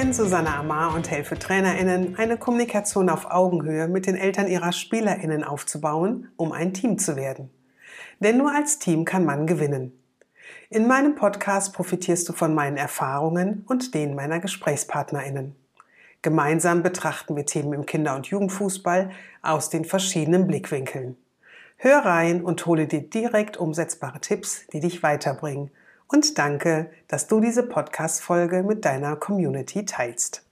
Bin Susanne Amar und helfe TrainerInnen, eine Kommunikation auf Augenhöhe mit den Eltern ihrer SpielerInnen aufzubauen, um ein Team zu werden. Denn nur als Team kann man gewinnen. In meinem Podcast profitierst du von meinen Erfahrungen und denen meiner GesprächspartnerInnen. Gemeinsam betrachten wir Themen im Kinder- und Jugendfußball aus den verschiedenen Blickwinkeln. Hör rein und hole dir direkt umsetzbare Tipps, die dich weiterbringen und danke, dass du diese Podcast-Folge mit deiner Community teilst.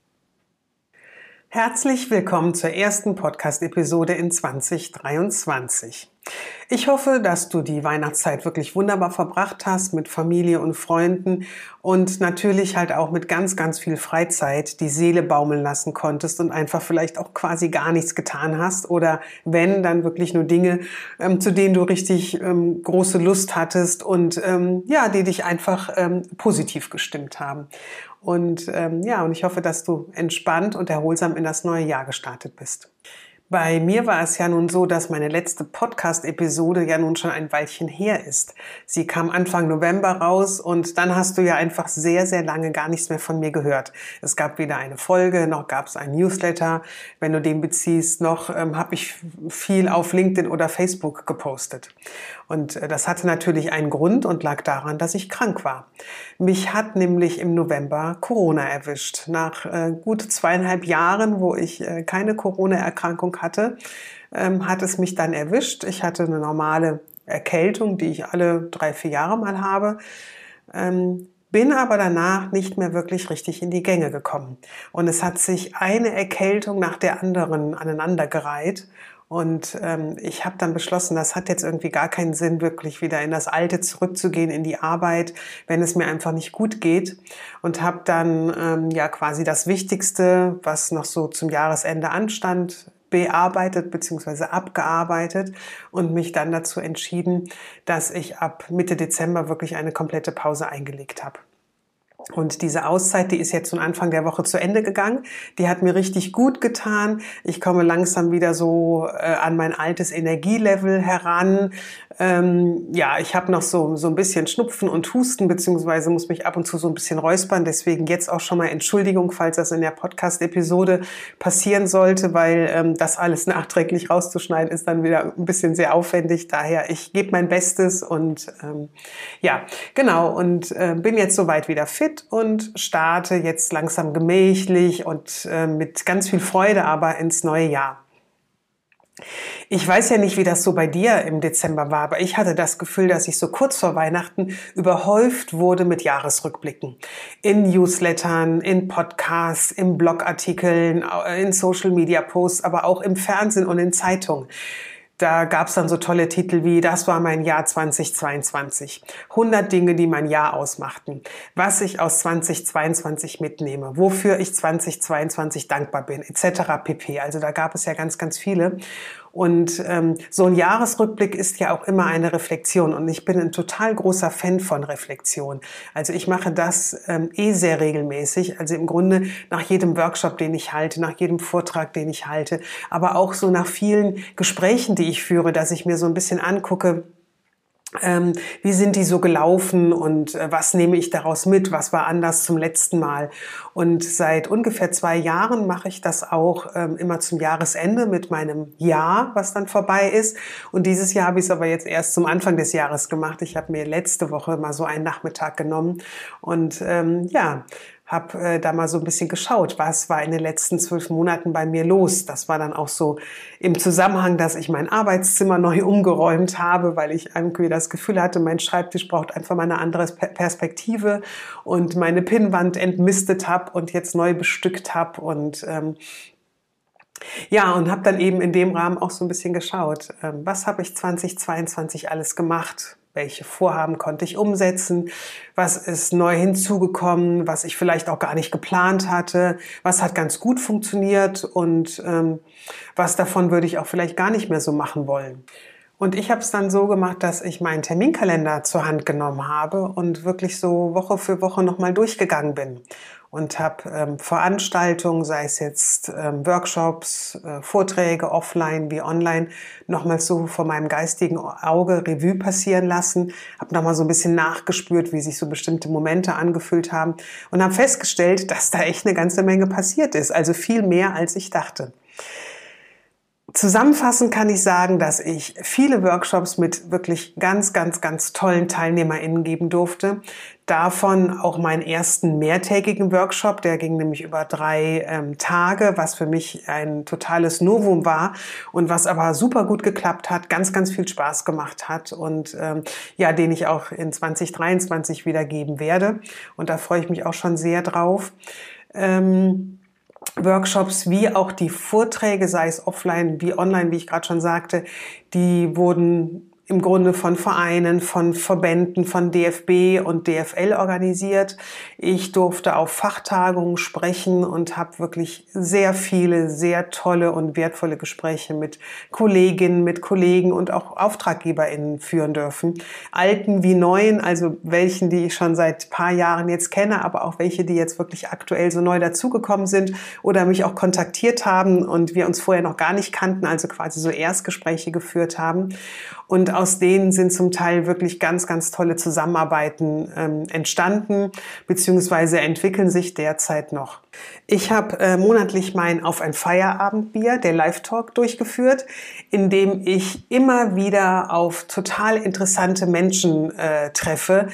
Herzlich willkommen zur ersten Podcast-Episode in 2023. Ich hoffe, dass du die Weihnachtszeit wirklich wunderbar verbracht hast mit Familie und Freunden und natürlich halt auch mit ganz, ganz viel Freizeit die Seele baumeln lassen konntest und einfach vielleicht auch quasi gar nichts getan hast oder wenn, dann wirklich nur Dinge, ähm, zu denen du richtig ähm, große Lust hattest und ähm, ja, die dich einfach ähm, positiv gestimmt haben. Und ähm, ja, und ich hoffe, dass du entspannt und erholsam in das neue Jahr gestartet bist. Bei mir war es ja nun so, dass meine letzte Podcast-Episode ja nun schon ein Weilchen her ist. Sie kam Anfang November raus und dann hast du ja einfach sehr, sehr lange gar nichts mehr von mir gehört. Es gab weder eine Folge, noch gab es ein Newsletter. Wenn du den beziehst, noch ähm, habe ich viel auf LinkedIn oder Facebook gepostet. Und äh, das hatte natürlich einen Grund und lag daran, dass ich krank war. Mich hat nämlich im November Corona erwischt. Nach äh, gut zweieinhalb Jahren, wo ich äh, keine Corona-Erkrankung hatte, ähm, hat es mich dann erwischt. Ich hatte eine normale Erkältung, die ich alle drei, vier Jahre mal habe. Ähm, bin aber danach nicht mehr wirklich richtig in die Gänge gekommen. Und es hat sich eine Erkältung nach der anderen aneinandergereiht. Und ähm, ich habe dann beschlossen, das hat jetzt irgendwie gar keinen Sinn, wirklich wieder in das Alte zurückzugehen, in die Arbeit, wenn es mir einfach nicht gut geht. Und habe dann ähm, ja quasi das Wichtigste, was noch so zum Jahresende anstand, bearbeitet bzw. abgearbeitet und mich dann dazu entschieden, dass ich ab Mitte Dezember wirklich eine komplette Pause eingelegt habe. Und diese Auszeit, die ist jetzt zum Anfang der Woche zu Ende gegangen. Die hat mir richtig gut getan. Ich komme langsam wieder so äh, an mein altes Energielevel heran. Ähm, ja, ich habe noch so, so ein bisschen Schnupfen und Husten, beziehungsweise muss mich ab und zu so ein bisschen räuspern. Deswegen jetzt auch schon mal Entschuldigung, falls das in der Podcast-Episode passieren sollte, weil ähm, das alles nachträglich rauszuschneiden ist dann wieder ein bisschen sehr aufwendig. Daher, ich gebe mein Bestes und ähm, ja, genau. Und äh, bin jetzt soweit wieder fit und starte jetzt langsam gemächlich und äh, mit ganz viel Freude aber ins neue Jahr. Ich weiß ja nicht, wie das so bei dir im Dezember war, aber ich hatte das Gefühl, dass ich so kurz vor Weihnachten überhäuft wurde mit Jahresrückblicken. In Newslettern, in Podcasts, in Blogartikeln, in Social Media Posts, aber auch im Fernsehen und in Zeitungen. Da gab's dann so tolle Titel wie Das war mein Jahr 2022. 100 Dinge, die mein Jahr ausmachten. Was ich aus 2022 mitnehme. Wofür ich 2022 dankbar bin. Etc. pp. Also da gab es ja ganz, ganz viele. Und ähm, so ein Jahresrückblick ist ja auch immer eine Reflexion. Und ich bin ein total großer Fan von Reflexion. Also ich mache das ähm, eh sehr regelmäßig. Also im Grunde nach jedem Workshop, den ich halte, nach jedem Vortrag, den ich halte, aber auch so nach vielen Gesprächen, die ich führe, dass ich mir so ein bisschen angucke, ähm, wie sind die so gelaufen und äh, was nehme ich daraus mit? Was war anders zum letzten Mal? Und seit ungefähr zwei Jahren mache ich das auch ähm, immer zum Jahresende mit meinem Jahr, was dann vorbei ist. Und dieses Jahr habe ich es aber jetzt erst zum Anfang des Jahres gemacht. Ich habe mir letzte Woche mal so einen Nachmittag genommen und ähm, ja, habe äh, da mal so ein bisschen geschaut, was war in den letzten zwölf Monaten bei mir los. Das war dann auch so im Zusammenhang, dass ich mein Arbeitszimmer neu umgeräumt habe, weil ich irgendwie das Gefühl hatte, mein Schreibtisch braucht einfach mal eine andere Perspektive und meine Pinnwand entmistet habe und jetzt neu bestückt habe und ähm, ja, und habe dann eben in dem Rahmen auch so ein bisschen geschaut, ähm, was habe ich 2022 alles gemacht, welche Vorhaben konnte ich umsetzen, was ist neu hinzugekommen, was ich vielleicht auch gar nicht geplant hatte, was hat ganz gut funktioniert und ähm, was davon würde ich auch vielleicht gar nicht mehr so machen wollen. Und ich habe es dann so gemacht, dass ich meinen Terminkalender zur Hand genommen habe und wirklich so Woche für Woche nochmal durchgegangen bin und habe ähm, Veranstaltungen, sei es jetzt ähm, Workshops, äh, Vorträge offline wie online, nochmal so vor meinem geistigen Auge Revue passieren lassen, habe nochmal so ein bisschen nachgespürt, wie sich so bestimmte Momente angefühlt haben und habe festgestellt, dass da echt eine ganze Menge passiert ist, also viel mehr als ich dachte. Zusammenfassend kann ich sagen, dass ich viele Workshops mit wirklich ganz, ganz, ganz tollen TeilnehmerInnen geben durfte. Davon auch meinen ersten mehrtägigen Workshop, der ging nämlich über drei ähm, Tage, was für mich ein totales Novum war und was aber super gut geklappt hat, ganz, ganz viel Spaß gemacht hat und ähm, ja, den ich auch in 2023 wieder geben werde. Und da freue ich mich auch schon sehr drauf. Ähm, Workshops wie auch die Vorträge, sei es offline wie online, wie ich gerade schon sagte, die wurden im Grunde von Vereinen, von Verbänden, von DFB und DFL organisiert. Ich durfte auf Fachtagungen sprechen und habe wirklich sehr viele, sehr tolle und wertvolle Gespräche mit Kolleginnen, mit Kollegen und auch AuftraggeberInnen führen dürfen. Alten wie neuen, also welchen, die ich schon seit paar Jahren jetzt kenne, aber auch welche, die jetzt wirklich aktuell so neu dazugekommen sind oder mich auch kontaktiert haben und wir uns vorher noch gar nicht kannten, also quasi so Erstgespräche geführt haben. Und aus denen sind zum Teil wirklich ganz, ganz tolle Zusammenarbeiten ähm, entstanden, beziehungsweise entwickeln sich derzeit noch. Ich habe äh, monatlich mein Auf ein Feierabendbier, der Live-Talk, durchgeführt, in dem ich immer wieder auf total interessante Menschen äh, treffe,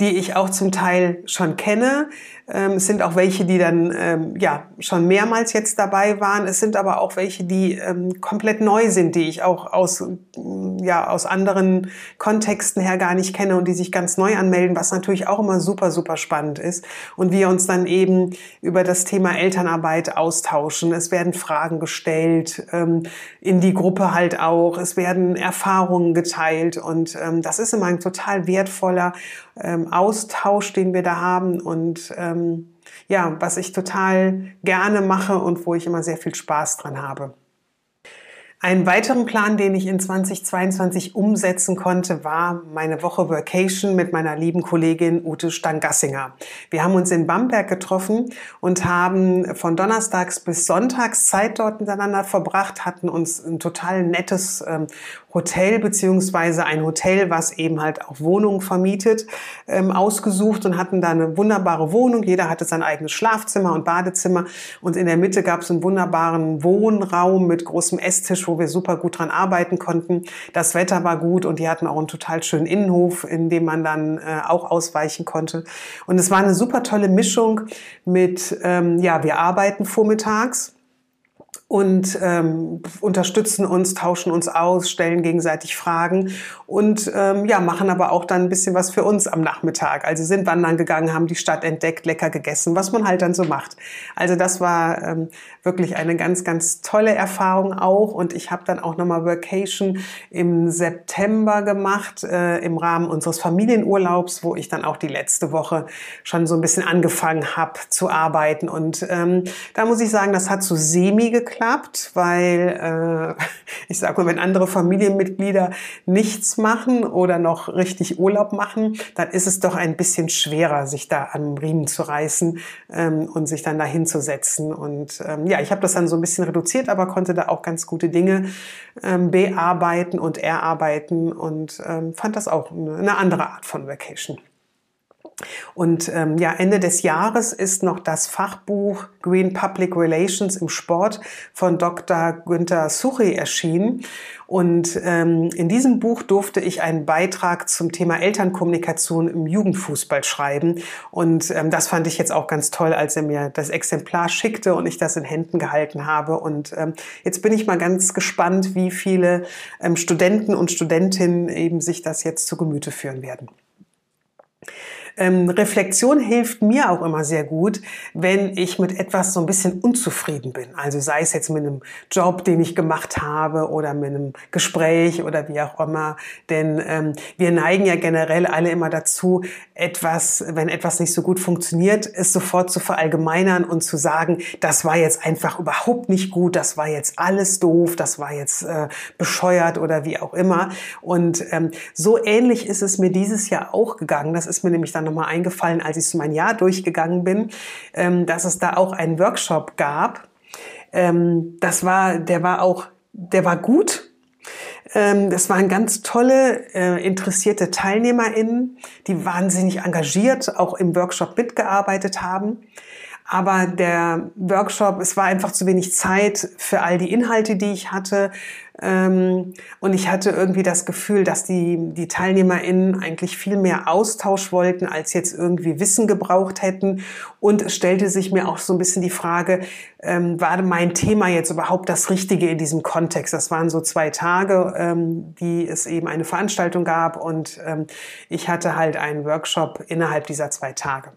die ich auch zum Teil schon kenne, ähm, es sind auch welche, die dann ähm, ja schon mehrmals jetzt dabei waren. Es sind aber auch welche, die ähm, komplett neu sind, die ich auch aus ja aus anderen Kontexten her gar nicht kenne und die sich ganz neu anmelden, was natürlich auch immer super super spannend ist. Und wir uns dann eben über das Thema Elternarbeit austauschen. Es werden Fragen gestellt ähm, in die Gruppe halt auch. Es werden Erfahrungen geteilt und ähm, das ist immer ein total wertvoller ähm, Austausch, den wir da haben und ähm, ähm, ja, was ich total gerne mache und wo ich immer sehr viel Spaß dran habe. Einen weiteren Plan, den ich in 2022 umsetzen konnte, war meine Woche Vacation mit meiner lieben Kollegin Ute Stangassinger. Wir haben uns in Bamberg getroffen und haben von Donnerstags bis Sonntags Zeit dort miteinander verbracht, hatten uns ein total nettes ähm, Hotel beziehungsweise ein Hotel, was eben halt auch Wohnungen vermietet, ähm, ausgesucht und hatten da eine wunderbare Wohnung. Jeder hatte sein eigenes Schlafzimmer und Badezimmer und in der Mitte gab es einen wunderbaren Wohnraum mit großem Esstisch, wo wir super gut dran arbeiten konnten. Das Wetter war gut und die hatten auch einen total schönen Innenhof, in dem man dann äh, auch ausweichen konnte. Und es war eine super tolle Mischung mit, ähm, ja, wir arbeiten vormittags und ähm, unterstützen uns, tauschen uns aus, stellen gegenseitig Fragen und ähm, ja, machen aber auch dann ein bisschen was für uns am Nachmittag. Also sind wandern gegangen, haben die Stadt entdeckt, lecker gegessen, was man halt dann so macht. Also das war ähm, wirklich eine ganz, ganz tolle Erfahrung auch und ich habe dann auch nochmal Vacation im September gemacht, äh, im Rahmen unseres Familienurlaubs, wo ich dann auch die letzte Woche schon so ein bisschen angefangen habe zu arbeiten und ähm, da muss ich sagen, das hat so semi geklappt geklappt, weil äh, ich sage mal, wenn andere Familienmitglieder nichts machen oder noch richtig Urlaub machen, dann ist es doch ein bisschen schwerer, sich da am Riemen zu reißen ähm, und sich dann da hinzusetzen. Und ähm, ja, ich habe das dann so ein bisschen reduziert, aber konnte da auch ganz gute Dinge ähm, bearbeiten und erarbeiten und ähm, fand das auch eine, eine andere Art von Vacation. Und ähm, ja, Ende des Jahres ist noch das Fachbuch Green Public Relations im Sport von Dr. Günther Suchi erschienen. Und ähm, in diesem Buch durfte ich einen Beitrag zum Thema Elternkommunikation im Jugendfußball schreiben. Und ähm, das fand ich jetzt auch ganz toll, als er mir das Exemplar schickte und ich das in Händen gehalten habe. Und ähm, jetzt bin ich mal ganz gespannt, wie viele ähm, Studenten und Studentinnen eben sich das jetzt zu Gemüte führen werden. Ähm, Reflexion hilft mir auch immer sehr gut, wenn ich mit etwas so ein bisschen unzufrieden bin. Also sei es jetzt mit einem Job, den ich gemacht habe oder mit einem Gespräch oder wie auch immer. Denn ähm, wir neigen ja generell alle immer dazu, etwas, wenn etwas nicht so gut funktioniert, es sofort zu verallgemeinern und zu sagen, das war jetzt einfach überhaupt nicht gut, das war jetzt alles doof, das war jetzt äh, bescheuert oder wie auch immer. Und ähm, so ähnlich ist es mir dieses Jahr auch gegangen. Das ist mir nämlich dann nochmal eingefallen, als ich so mein Jahr durchgegangen bin, ähm, dass es da auch einen Workshop gab. Ähm, das war, der war auch, der war gut, ähm, das waren ganz tolle, äh, interessierte TeilnehmerInnen, die wahnsinnig engagiert auch im Workshop mitgearbeitet haben. Aber der Workshop, es war einfach zu wenig Zeit für all die Inhalte, die ich hatte. Ähm, und ich hatte irgendwie das Gefühl, dass die, die TeilnehmerInnen eigentlich viel mehr Austausch wollten, als jetzt irgendwie Wissen gebraucht hätten. Und es stellte sich mir auch so ein bisschen die Frage, ähm, war mein Thema jetzt überhaupt das Richtige in diesem Kontext? Das waren so zwei Tage, ähm, die es eben eine Veranstaltung gab und ich hatte halt einen Workshop innerhalb dieser zwei Tage.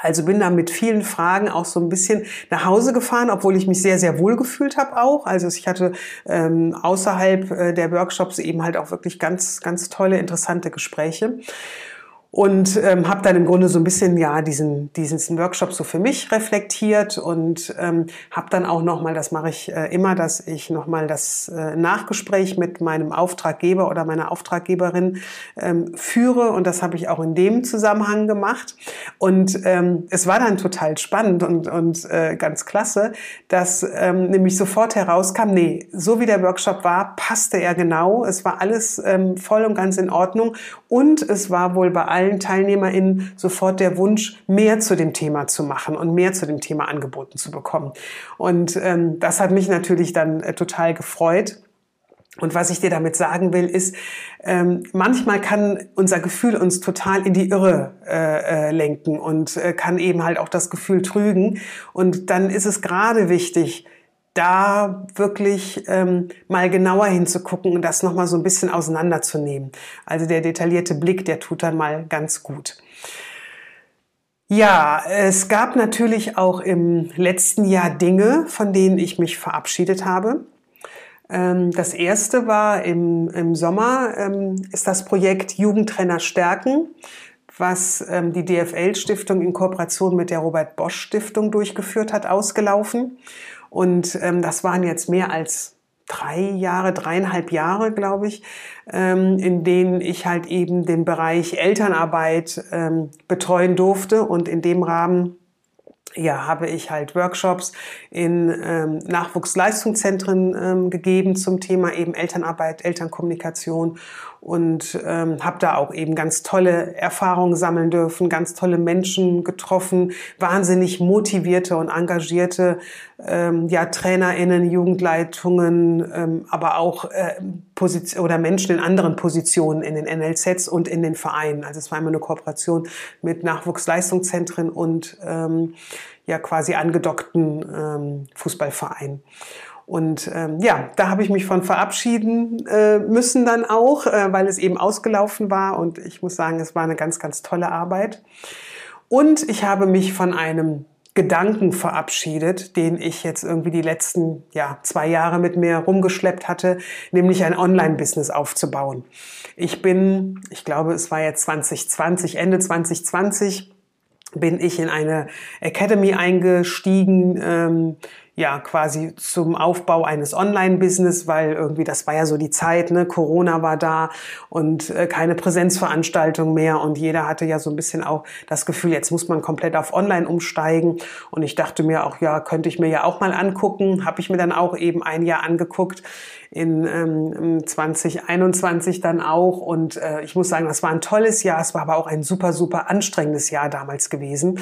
Also bin da mit vielen Fragen auch so ein bisschen nach Hause gefahren, obwohl ich mich sehr, sehr wohl gefühlt habe auch. Also ich hatte ähm, außerhalb äh, der Workshops eben halt auch wirklich ganz, ganz tolle, interessante Gespräche und ähm, habe dann im Grunde so ein bisschen ja diesen diesen Workshop so für mich reflektiert und ähm, habe dann auch noch mal das mache ich äh, immer dass ich noch mal das äh, Nachgespräch mit meinem Auftraggeber oder meiner Auftraggeberin ähm, führe. Und das habe ich auch in dem Zusammenhang gemacht. Und ähm, es war dann total spannend und und äh, ganz klasse dass ähm, nämlich sofort herauskam nee so wie der Workshop war passte er genau. Es war alles ähm, voll und ganz in Ordnung. Und es war wohl bei allen allen TeilnehmerInnen sofort der Wunsch, mehr zu dem Thema zu machen und mehr zu dem Thema angeboten zu bekommen. Und ähm, das hat mich natürlich dann äh, total gefreut. Und was ich dir damit sagen will, ist, ähm, manchmal kann unser Gefühl uns total in die Irre äh, äh, lenken und äh, kann eben halt auch das Gefühl trügen. Und dann ist es gerade wichtig, da wirklich ähm, mal genauer hinzugucken und das nochmal so ein bisschen auseinanderzunehmen. Also der detaillierte Blick, der tut dann mal ganz gut. Ja, es gab natürlich auch im letzten Jahr Dinge, von denen ich mich verabschiedet habe. Ähm, das erste war im, im Sommer, ähm, ist das Projekt Jugendtrainer stärken, was ähm, die DFL-Stiftung in Kooperation mit der Robert Bosch Stiftung durchgeführt hat, ausgelaufen. Und ähm, das waren jetzt mehr als drei Jahre, dreieinhalb Jahre, glaube ich, ähm, in denen ich halt eben den Bereich Elternarbeit ähm, betreuen durfte. Und in dem Rahmen ja, habe ich halt Workshops in ähm, Nachwuchsleistungszentren ähm, gegeben zum Thema eben Elternarbeit, Elternkommunikation und ähm, habe da auch eben ganz tolle Erfahrungen sammeln dürfen, ganz tolle Menschen getroffen, wahnsinnig motivierte und engagierte ähm, ja, TrainerInnen, Jugendleitungen, ähm, aber auch äh, Position oder Menschen in anderen Positionen in den NLZs und in den Vereinen. Also es war immer eine Kooperation mit Nachwuchsleistungszentren und ähm, ja quasi angedockten ähm, Fußballvereinen. Und ähm, ja, da habe ich mich von verabschieden äh, müssen dann auch, äh, weil es eben ausgelaufen war. Und ich muss sagen, es war eine ganz, ganz tolle Arbeit. Und ich habe mich von einem Gedanken verabschiedet, den ich jetzt irgendwie die letzten ja, zwei Jahre mit mir rumgeschleppt hatte, nämlich ein Online-Business aufzubauen. Ich bin, ich glaube, es war jetzt 2020, Ende 2020, bin ich in eine Academy eingestiegen, ähm, ja quasi zum Aufbau eines Online-Business, weil irgendwie das war ja so die Zeit, ne? Corona war da und äh, keine Präsenzveranstaltung mehr und jeder hatte ja so ein bisschen auch das Gefühl, jetzt muss man komplett auf Online umsteigen. Und ich dachte mir auch, ja, könnte ich mir ja auch mal angucken, habe ich mir dann auch eben ein Jahr angeguckt in ähm, 2021 dann auch. Und äh, ich muss sagen, das war ein tolles Jahr, es war aber auch ein super, super anstrengendes Jahr damals gewesen,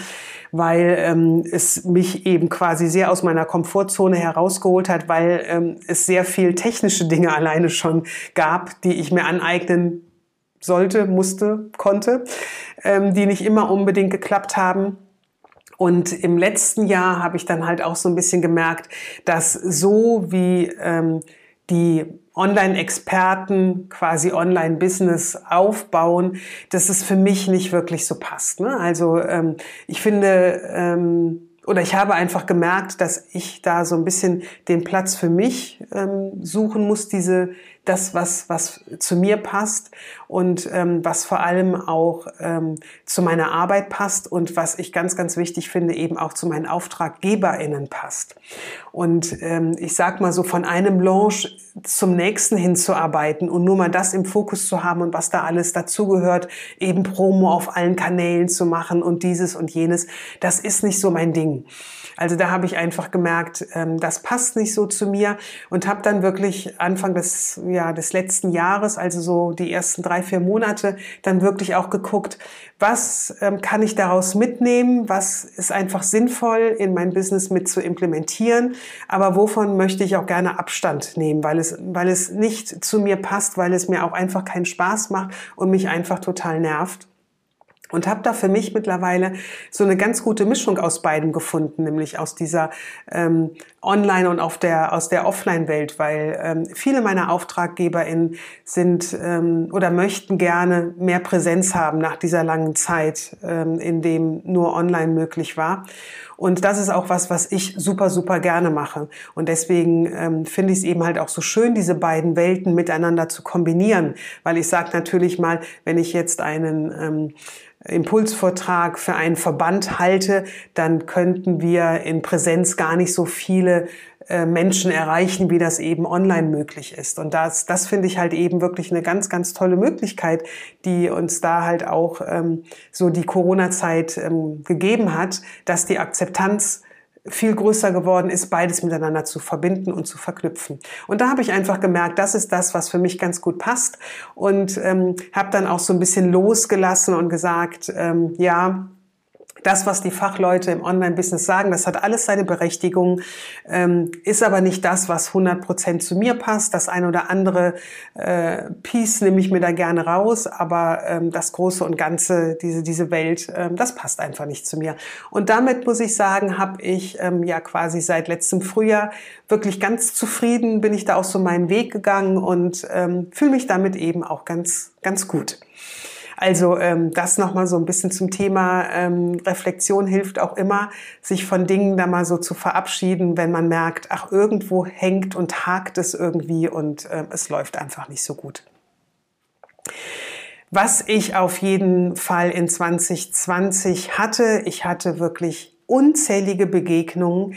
weil ähm, es mich eben quasi sehr aus meiner Komfortzone Komfortzone herausgeholt hat, weil ähm, es sehr viel technische Dinge alleine schon gab, die ich mir aneignen sollte, musste, konnte, ähm, die nicht immer unbedingt geklappt haben. Und im letzten Jahr habe ich dann halt auch so ein bisschen gemerkt, dass so wie ähm, die Online-Experten quasi Online-Business aufbauen, dass es für mich nicht wirklich so passt. Ne? Also ähm, ich finde, ähm, oder ich habe einfach gemerkt, dass ich da so ein bisschen den Platz für mich ähm, suchen muss, diese das, was, was zu mir passt und ähm, was vor allem auch ähm, zu meiner Arbeit passt und was ich ganz, ganz wichtig finde, eben auch zu meinen AuftraggeberInnen passt. Und ähm, ich sag mal so, von einem Launch zum nächsten hinzuarbeiten und nur mal das im Fokus zu haben und was da alles dazugehört, eben Promo auf allen Kanälen zu machen und dieses und jenes, das ist nicht so mein Ding. Also da habe ich einfach gemerkt, ähm, das passt nicht so zu mir und habe dann wirklich Anfang des, ja, des letzten Jahres, also so die ersten drei, vier Monate, dann wirklich auch geguckt, was ähm, kann ich daraus mitnehmen, was ist einfach sinnvoll in mein Business mit zu implementieren, aber wovon möchte ich auch gerne Abstand nehmen, weil es, weil es nicht zu mir passt, weil es mir auch einfach keinen Spaß macht und mich einfach total nervt. Und habe da für mich mittlerweile so eine ganz gute Mischung aus beidem gefunden, nämlich aus dieser ähm, Online- und auf der, aus der Offline-Welt, weil ähm, viele meiner AuftraggeberInnen sind ähm, oder möchten gerne mehr Präsenz haben nach dieser langen Zeit, ähm, in dem nur online möglich war. Und das ist auch was, was ich super, super gerne mache. Und deswegen ähm, finde ich es eben halt auch so schön, diese beiden Welten miteinander zu kombinieren. Weil ich sage natürlich mal, wenn ich jetzt einen ähm, Impulsvortrag für einen Verband halte, dann könnten wir in Präsenz gar nicht so viele äh, Menschen erreichen, wie das eben online möglich ist. Und das, das finde ich halt eben wirklich eine ganz, ganz tolle Möglichkeit, die uns da halt auch ähm, so die Corona-Zeit ähm, gegeben hat, dass die Akzeptanz viel größer geworden ist, beides miteinander zu verbinden und zu verknüpfen. Und da habe ich einfach gemerkt, das ist das, was für mich ganz gut passt und ähm, habe dann auch so ein bisschen losgelassen und gesagt, ähm, ja, das, was die Fachleute im Online-Business sagen, das hat alles seine Berechtigung, ähm, ist aber nicht das, was 100 Prozent zu mir passt. Das eine oder andere äh, Piece nehme ich mir da gerne raus, aber ähm, das Große und Ganze, diese, diese Welt, ähm, das passt einfach nicht zu mir. Und damit muss ich sagen, habe ich ähm, ja quasi seit letztem Frühjahr wirklich ganz zufrieden, bin ich da auch so meinen Weg gegangen und ähm, fühle mich damit eben auch ganz, ganz gut. Also ähm, das nochmal so ein bisschen zum Thema ähm, Reflexion hilft auch immer, sich von Dingen da mal so zu verabschieden, wenn man merkt, ach, irgendwo hängt und hakt es irgendwie und äh, es läuft einfach nicht so gut. Was ich auf jeden Fall in 2020 hatte, ich hatte wirklich unzählige Begegnungen,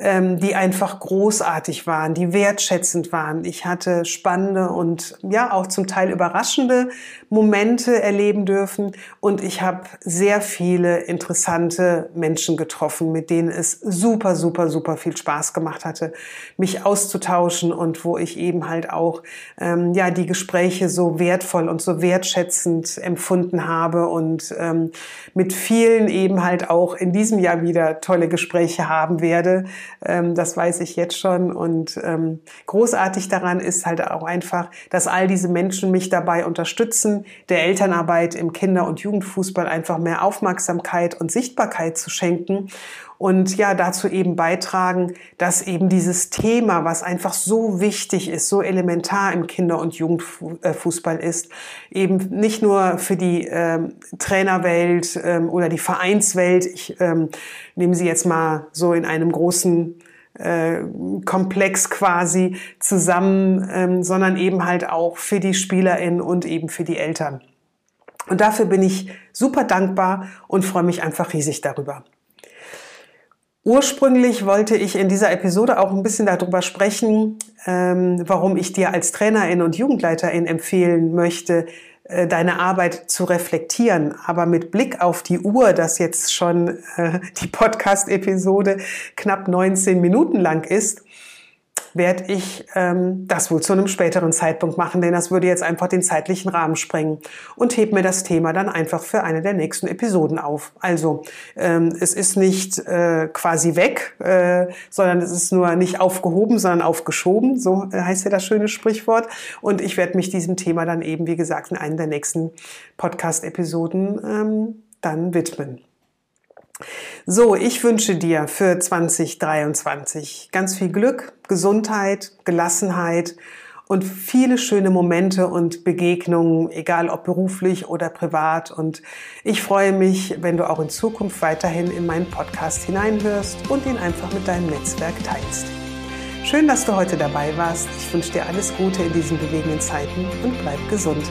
ähm, die einfach großartig waren, die wertschätzend waren. Ich hatte spannende und ja auch zum Teil überraschende Momente erleben dürfen und ich habe sehr viele interessante Menschen getroffen, mit denen es super, super, super viel Spaß gemacht hatte, mich auszutauschen und wo ich eben halt auch ähm, ja die Gespräche so wertvoll und so wertschätzend empfunden habe und ähm, mit vielen eben halt auch in diesem Jahr wieder tolle Gespräche haben werde. Ähm, das weiß ich jetzt schon. Und ähm, großartig daran ist halt auch einfach, dass all diese Menschen mich dabei unterstützen, der Elternarbeit im Kinder- und Jugendfußball einfach mehr Aufmerksamkeit und Sichtbarkeit zu schenken und ja, dazu eben beitragen, dass eben dieses Thema, was einfach so wichtig ist, so elementar im Kinder- und Jugendfußball ist, eben nicht nur für die ähm, Trainerwelt ähm, oder die Vereinswelt, ich ähm, nehme sie jetzt mal so in einem großen äh, Komplex quasi zusammen, ähm, sondern eben halt auch für die SpielerInnen und eben für die Eltern. Und dafür bin ich super dankbar und freue mich einfach riesig darüber. Ursprünglich wollte ich in dieser Episode auch ein bisschen darüber sprechen, ähm, warum ich dir als Trainerin und Jugendleiterin empfehlen möchte, äh, deine Arbeit zu reflektieren. Aber mit Blick auf die Uhr, dass jetzt schon äh, die Podcast-Episode knapp 19 Minuten lang ist, werde ich ähm, das wohl zu einem späteren Zeitpunkt machen, denn das würde jetzt einfach den zeitlichen Rahmen sprengen und heb mir das Thema dann einfach für eine der nächsten Episoden auf. Also ähm, es ist nicht äh, quasi weg, äh, sondern es ist nur nicht aufgehoben, sondern aufgeschoben, so heißt ja das schöne Sprichwort. Und ich werde mich diesem Thema dann eben, wie gesagt, in einer der nächsten Podcast-Episoden ähm, dann widmen. So, ich wünsche dir für 2023 ganz viel Glück, Gesundheit, Gelassenheit und viele schöne Momente und Begegnungen, egal ob beruflich oder privat. Und ich freue mich, wenn du auch in Zukunft weiterhin in meinen Podcast hineinhörst und ihn einfach mit deinem Netzwerk teilst. Schön, dass du heute dabei warst. Ich wünsche dir alles Gute in diesen bewegenden Zeiten und bleib gesund.